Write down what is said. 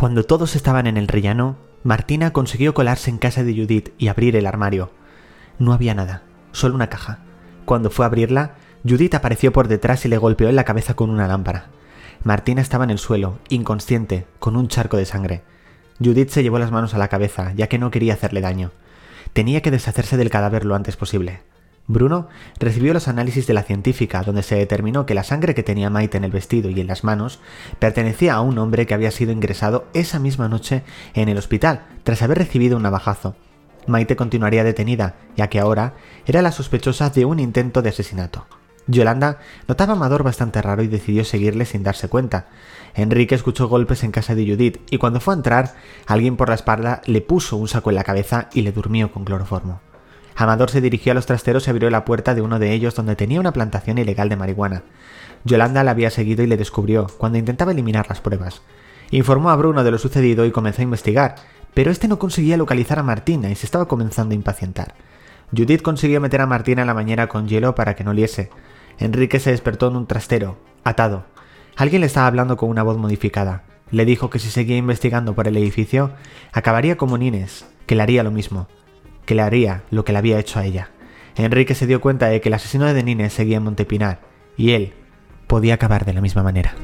Cuando todos estaban en el rellano, Martina consiguió colarse en casa de Judith y abrir el armario. No había nada, solo una caja. Cuando fue a abrirla, Judith apareció por detrás y le golpeó en la cabeza con una lámpara. Martina estaba en el suelo, inconsciente, con un charco de sangre. Judith se llevó las manos a la cabeza, ya que no quería hacerle daño. Tenía que deshacerse del cadáver lo antes posible. Bruno recibió los análisis de la científica, donde se determinó que la sangre que tenía Maite en el vestido y en las manos pertenecía a un hombre que había sido ingresado esa misma noche en el hospital, tras haber recibido un navajazo. Maite continuaría detenida, ya que ahora era la sospechosa de un intento de asesinato. Yolanda notaba a Amador bastante raro y decidió seguirle sin darse cuenta. Enrique escuchó golpes en casa de Judith y cuando fue a entrar, alguien por la espalda le puso un saco en la cabeza y le durmió con cloroformo. Amador se dirigió a los trasteros y abrió la puerta de uno de ellos donde tenía una plantación ilegal de marihuana. Yolanda la había seguido y le descubrió cuando intentaba eliminar las pruebas. Informó a Bruno de lo sucedido y comenzó a investigar, pero este no conseguía localizar a Martina y se estaba comenzando a impacientar. Judith consiguió meter a Martina en la bañera con hielo para que no liese. Enrique se despertó en un trastero, atado. Alguien le estaba hablando con una voz modificada. Le dijo que si seguía investigando por el edificio, acabaría como Nines, que le haría lo mismo que le haría lo que le había hecho a ella. Enrique se dio cuenta de que el asesino de Nines seguía en Montepinar, y él podía acabar de la misma manera.